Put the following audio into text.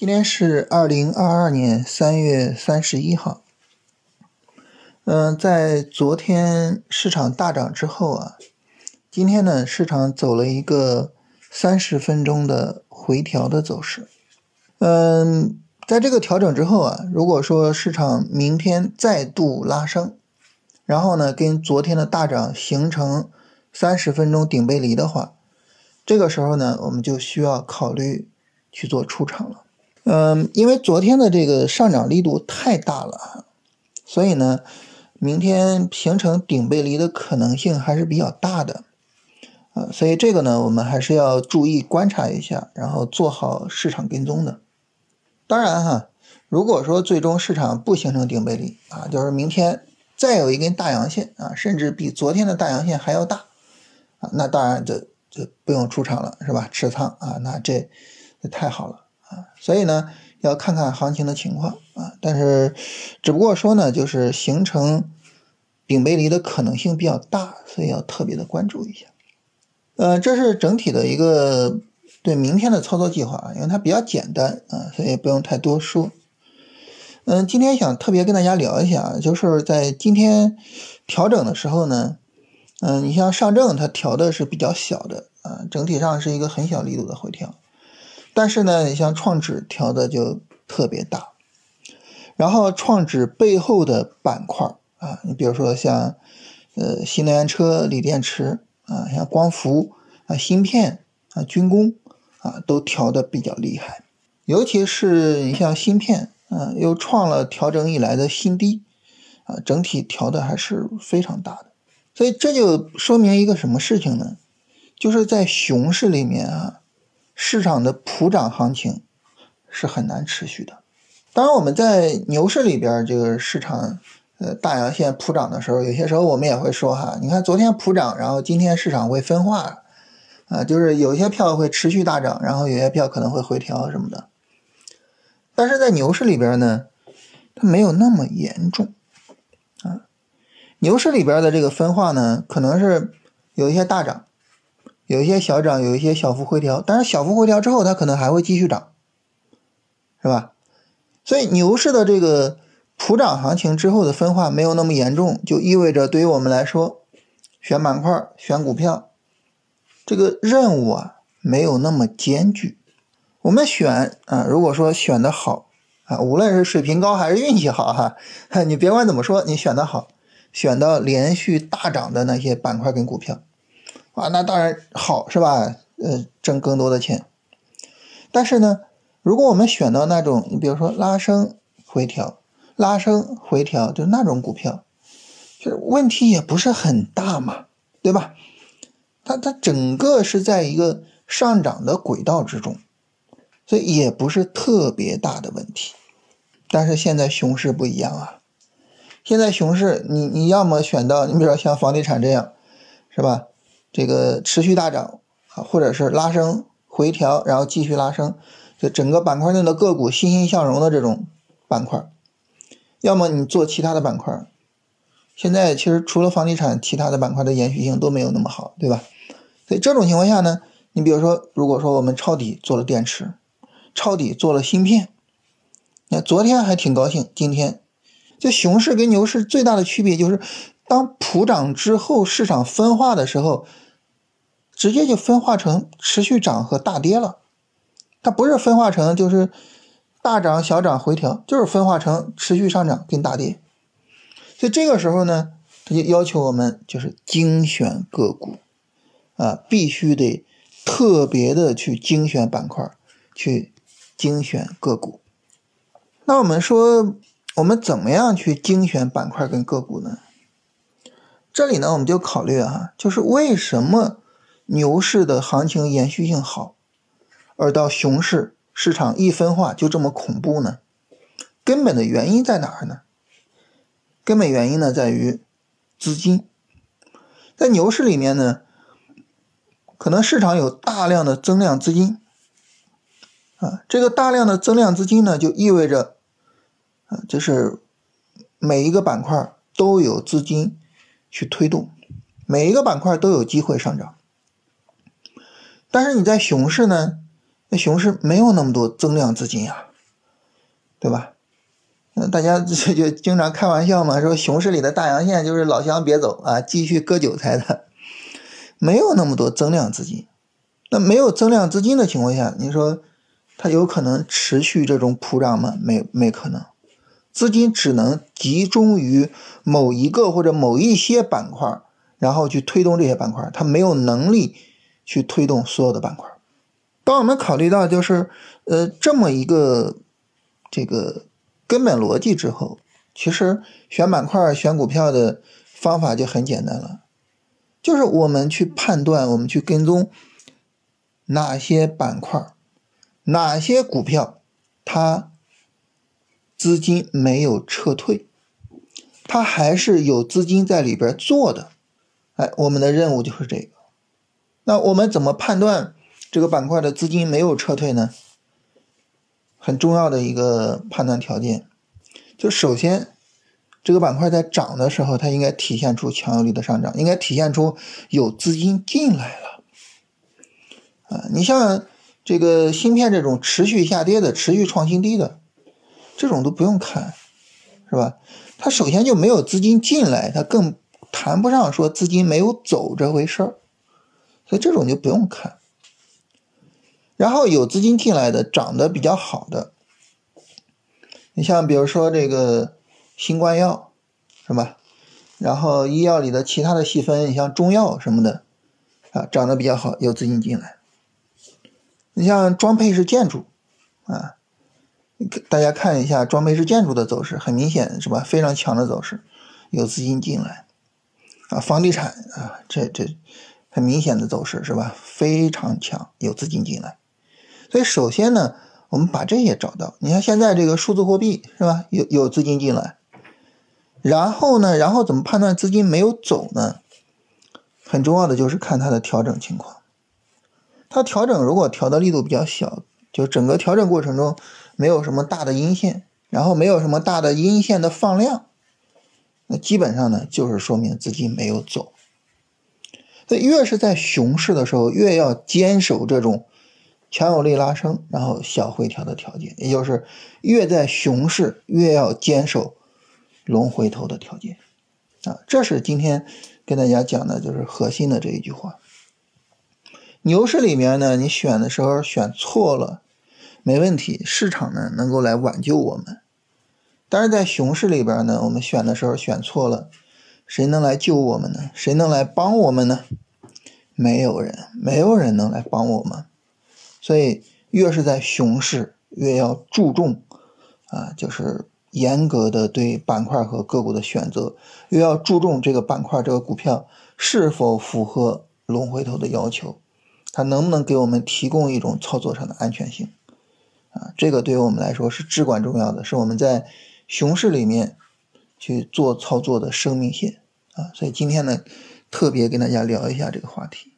今天是二零二二年三月三十一号。嗯，在昨天市场大涨之后啊，今天呢，市场走了一个三十分钟的回调的走势。嗯，在这个调整之后啊，如果说市场明天再度拉升，然后呢，跟昨天的大涨形成三十分钟顶背离的话，这个时候呢，我们就需要考虑去做出场了。嗯，因为昨天的这个上涨力度太大了，所以呢，明天形成顶背离的可能性还是比较大的，啊，所以这个呢，我们还是要注意观察一下，然后做好市场跟踪的。当然哈，如果说最终市场不形成顶背离啊，就是明天再有一根大阳线啊，甚至比昨天的大阳线还要大啊，那当然就就不用出场了，是吧？持仓啊，那这这太好了。啊，所以呢，要看看行情的情况啊，但是只不过说呢，就是形成顶背离的可能性比较大，所以要特别的关注一下。呃，这是整体的一个对明天的操作计划，因为它比较简单啊，所以不用太多说。嗯，今天想特别跟大家聊一下，就是在今天调整的时候呢，嗯，你像上证它调的是比较小的啊，整体上是一个很小力度的回调。但是呢，你像创指调的就特别大，然后创指背后的板块啊，你比如说像呃新能源车、锂电池啊，像光伏啊、芯片啊、军工啊，都调的比较厉害。尤其是你像芯片啊，又创了调整以来的新低啊，整体调的还是非常大的。所以这就说明一个什么事情呢？就是在熊市里面啊。市场的普涨行情是很难持续的。当然，我们在牛市里边，这个市场呃大阳线普涨的时候，有些时候我们也会说哈，你看昨天普涨，然后今天市场会分化啊，就是有些票会持续大涨，然后有些票可能会回调什么的。但是在牛市里边呢，它没有那么严重啊。牛市里边的这个分化呢，可能是有一些大涨。有一些小涨，有一些小幅回调，但是小幅回调之后，它可能还会继续涨，是吧？所以牛市的这个普涨行情之后的分化没有那么严重，就意味着对于我们来说，选板块、选股票这个任务啊没有那么艰巨。我们选啊，如果说选的好啊，无论是水平高还是运气好哈，你别管怎么说，你选的好，选到连续大涨的那些板块跟股票。啊，那当然好，是吧？呃，挣更多的钱。但是呢，如果我们选到那种，你比如说拉升回调、拉升回调，就那种股票，就是问题也不是很大嘛，对吧？它它整个是在一个上涨的轨道之中，所以也不是特别大的问题。但是现在熊市不一样啊，现在熊市，你你要么选到，你比如说像房地产这样，是吧？这个持续大涨啊，或者是拉升回调，然后继续拉升，就整个板块内的个股欣欣向荣的这种板块，要么你做其他的板块。现在其实除了房地产，其他的板块的延续性都没有那么好，对吧？所以这种情况下呢，你比如说，如果说我们抄底做了电池，抄底做了芯片，那昨天还挺高兴，今天就熊市跟牛市最大的区别就是。当普涨之后，市场分化的时候，直接就分化成持续涨和大跌了。它不是分化成就是大涨小涨回调，就是分化成持续上涨跟大跌。所以这个时候呢，它就要求我们就是精选个股啊，必须得特别的去精选板块，去精选个股。那我们说，我们怎么样去精选板块跟个股呢？这里呢，我们就考虑啊，就是为什么牛市的行情延续性好，而到熊市市场一分化就这么恐怖呢？根本的原因在哪儿呢？根本原因呢在于资金，在牛市里面呢，可能市场有大量的增量资金啊，这个大量的增量资金呢，就意味着啊，就是每一个板块都有资金。去推动，每一个板块都有机会上涨。但是你在熊市呢？那熊市没有那么多增量资金呀，对吧？那大家就就经常开玩笑嘛，说熊市里的大阳线就是老乡别走啊，继续割韭菜的，没有那么多增量资金。那没有增量资金的情况下，你说它有可能持续这种普涨吗？没没可能，资金只能集中于某一个或者某一些板块，然后去推动这些板块，它没有能力去推动所有的板块。当我们考虑到就是呃这么一个这个根本逻辑之后，其实选板块、选股票的方法就很简单了，就是我们去判断，我们去跟踪。哪些板块、哪些股票，它资金没有撤退，它还是有资金在里边做的。哎，我们的任务就是这个。那我们怎么判断这个板块的资金没有撤退呢？很重要的一个判断条件，就首先，这个板块在涨的时候，它应该体现出强有力的上涨，应该体现出有资金进来了。啊，你像这个芯片这种持续下跌的、持续创新低的，这种都不用看，是吧？它首先就没有资金进来，它更谈不上说资金没有走这回事儿，所以这种就不用看。然后有资金进来的、涨得比较好的，你像比如说这个新冠药，是吧？然后医药里的其他的细分，你像中药什么的，啊，涨得比较好，有资金进来。你像装配式建筑，啊，大家看一下装配式建筑的走势，很明显是吧？非常强的走势，有资金进来，啊，房地产啊，这这很明显的走势是吧？非常强，有资金进来。所以首先呢，我们把这些找到。你看现在这个数字货币是吧？有有资金进来，然后呢，然后怎么判断资金没有走呢？很重要的就是看它的调整情况。它调整如果调的力度比较小，就整个调整过程中没有什么大的阴线，然后没有什么大的阴线的放量，那基本上呢就是说明资金没有走。所以越是在熊市的时候，越要坚守这种强有力拉升，然后小回调的条件，也就是越在熊市越要坚守龙回头的条件啊。这是今天跟大家讲的就是核心的这一句话。牛市里面呢，你选的时候选错了，没问题，市场呢能够来挽救我们。但是在熊市里边呢，我们选的时候选错了，谁能来救我们呢？谁能来帮我们呢？没有人，没有人能来帮我们。所以越是在熊市，越要注重啊，就是严格的对板块和个股的选择，越要注重这个板块这个股票是否符合龙回头的要求。它能不能给我们提供一种操作上的安全性啊？这个对于我们来说是至关重要的，是我们在熊市里面去做操作的生命线啊。所以今天呢，特别跟大家聊一下这个话题。